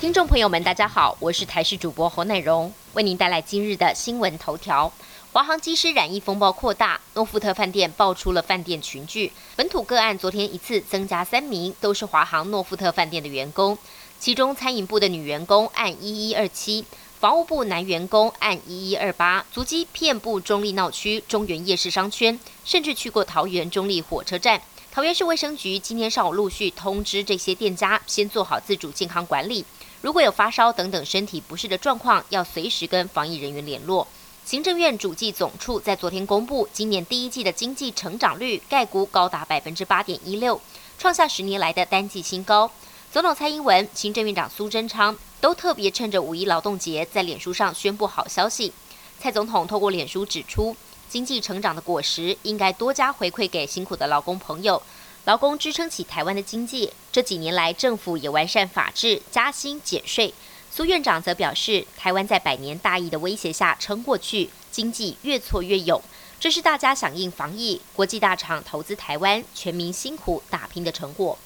听众朋友们，大家好，我是台视主播侯乃荣，为您带来今日的新闻头条。华航机师染疫风暴扩大，诺富特饭店爆出了饭店群聚，本土个案昨天一次增加三名，都是华航诺富特饭店的员工，其中餐饮部的女员工按一一二七，房务部男员工按一一二八，足迹遍布中立闹区、中原夜市商圈，甚至去过桃园中立火车站。桃园市卫生局今天上午陆续通知这些店家，先做好自主健康管理。如果有发烧等等身体不适的状况，要随时跟防疫人员联络。行政院主计总处在昨天公布，今年第一季的经济成长率概估高达百分之八点一六，创下十年来的单季新高。总统蔡英文、行政院长苏贞昌都特别趁着五一劳动节，在脸书上宣布好消息。蔡总统透过脸书指出，经济成长的果实应该多加回馈给辛苦的劳工朋友。劳工支撑起台湾的经济，这几年来政府也完善法制、加薪减税。苏院长则表示，台湾在百年大疫的威胁下撑过去，经济越挫越勇，这是大家响应防疫、国际大厂投资台湾、全民辛苦打拼的成果。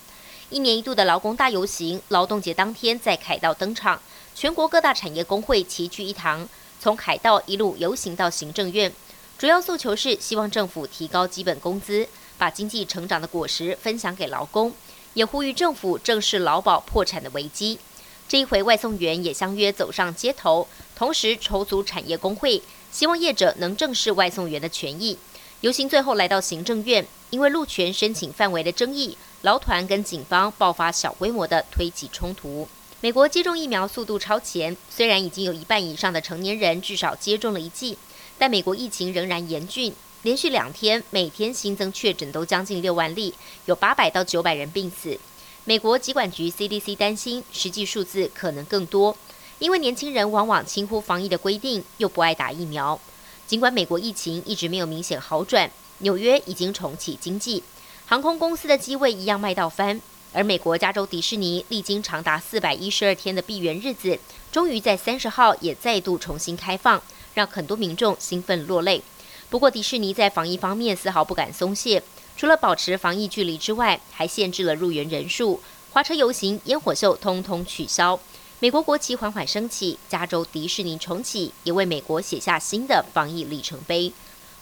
一年一度的劳工大游行，劳动节当天在凯道登场，全国各大产业工会齐聚一堂，从凯道一路游行到行政院，主要诉求是希望政府提高基本工资。把经济成长的果实分享给劳工，也呼吁政府正视劳保破产的危机。这一回，外送员也相约走上街头，同时筹组产业工会，希望业者能正视外送员的权益。游行最后来到行政院，因为路权申请范围的争议，劳团跟警方爆发小规模的推挤冲突。美国接种疫苗速度超前，虽然已经有一半以上的成年人至少接种了一剂，但美国疫情仍然严峻。连续两天，每天新增确诊都将近六万例，有八百到九百人病死。美国疾管局 CDC 担心，实际数字可能更多，因为年轻人往往轻忽防疫的规定，又不爱打疫苗。尽管美国疫情一直没有明显好转，纽约已经重启经济，航空公司的机位一样卖到翻。而美国加州迪士尼历经长达四百一十二天的闭园日子，终于在三十号也再度重新开放，让很多民众兴奋落泪。不过，迪士尼在防疫方面丝毫不敢松懈，除了保持防疫距离之外，还限制了入园人数，花车游行、烟火秀通通取消。美国国旗缓缓升起，加州迪士尼重启，也为美国写下新的防疫里程碑。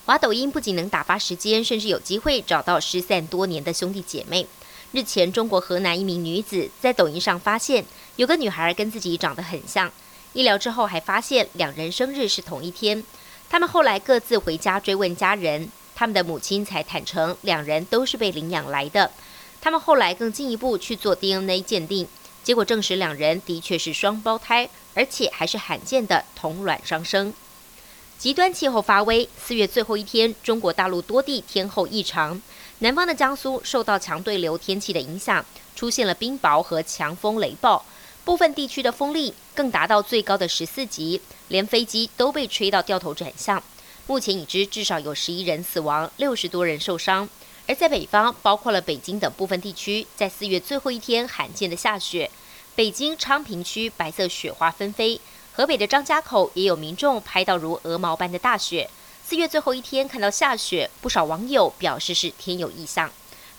滑抖音不仅能打发时间，甚至有机会找到失散多年的兄弟姐妹。日前，中国河南一名女子在抖音上发现有个女孩跟自己长得很像，医疗之后还发现两人生日是同一天。他们后来各自回家追问家人，他们的母亲才坦诚，两人都是被领养来的。他们后来更进一步去做 DNA 鉴定，结果证实两人的确是双胞胎，而且还是罕见的同卵双生。极端气候发威，四月最后一天，中国大陆多地天候异常，南方的江苏受到强对流天气的影响，出现了冰雹和强风雷暴。部分地区的风力更达到最高的十四级，连飞机都被吹到掉头转向。目前已知至少有十一人死亡，六十多人受伤。而在北方，包括了北京等部分地区，在四月最后一天罕见的下雪。北京昌平区白色雪花纷飞，河北的张家口也有民众拍到如鹅毛般的大雪。四月最后一天看到下雪，不少网友表示是天有异象。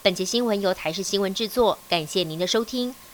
本节新闻由台视新闻制作，感谢您的收听。